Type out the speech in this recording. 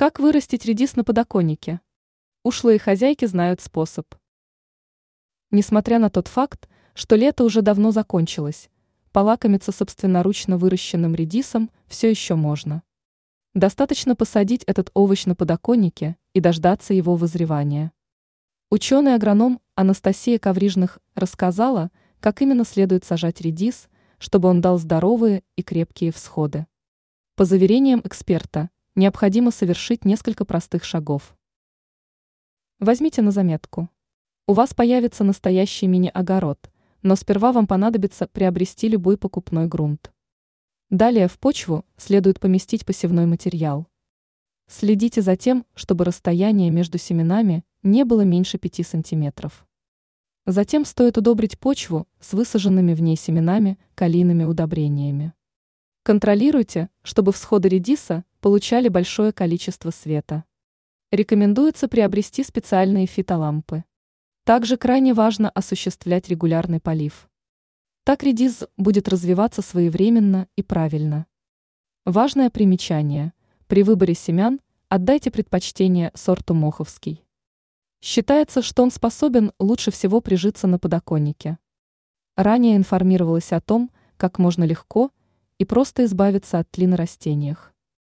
Как вырастить редис на подоконнике? Ушлые хозяйки знают способ. Несмотря на тот факт, что лето уже давно закончилось, полакомиться собственноручно выращенным редисом все еще можно. Достаточно посадить этот овощ на подоконнике и дождаться его вызревания. Ученый-агроном Анастасия Коврижных рассказала, как именно следует сажать редис, чтобы он дал здоровые и крепкие всходы. По заверениям эксперта, необходимо совершить несколько простых шагов. Возьмите на заметку. У вас появится настоящий мини-огород, но сперва вам понадобится приобрести любой покупной грунт. Далее в почву следует поместить посевной материал. Следите за тем, чтобы расстояние между семенами не было меньше 5 сантиметров. Затем стоит удобрить почву с высаженными в ней семенами калийными удобрениями. Контролируйте, чтобы всходы редиса получали большое количество света. Рекомендуется приобрести специальные фитолампы. Также крайне важно осуществлять регулярный полив. Так редис будет развиваться своевременно и правильно. Важное примечание. При выборе семян отдайте предпочтение сорту моховский. Считается, что он способен лучше всего прижиться на подоконнике. Ранее информировалась о том, как можно легко и просто избавиться от тлена на растениях.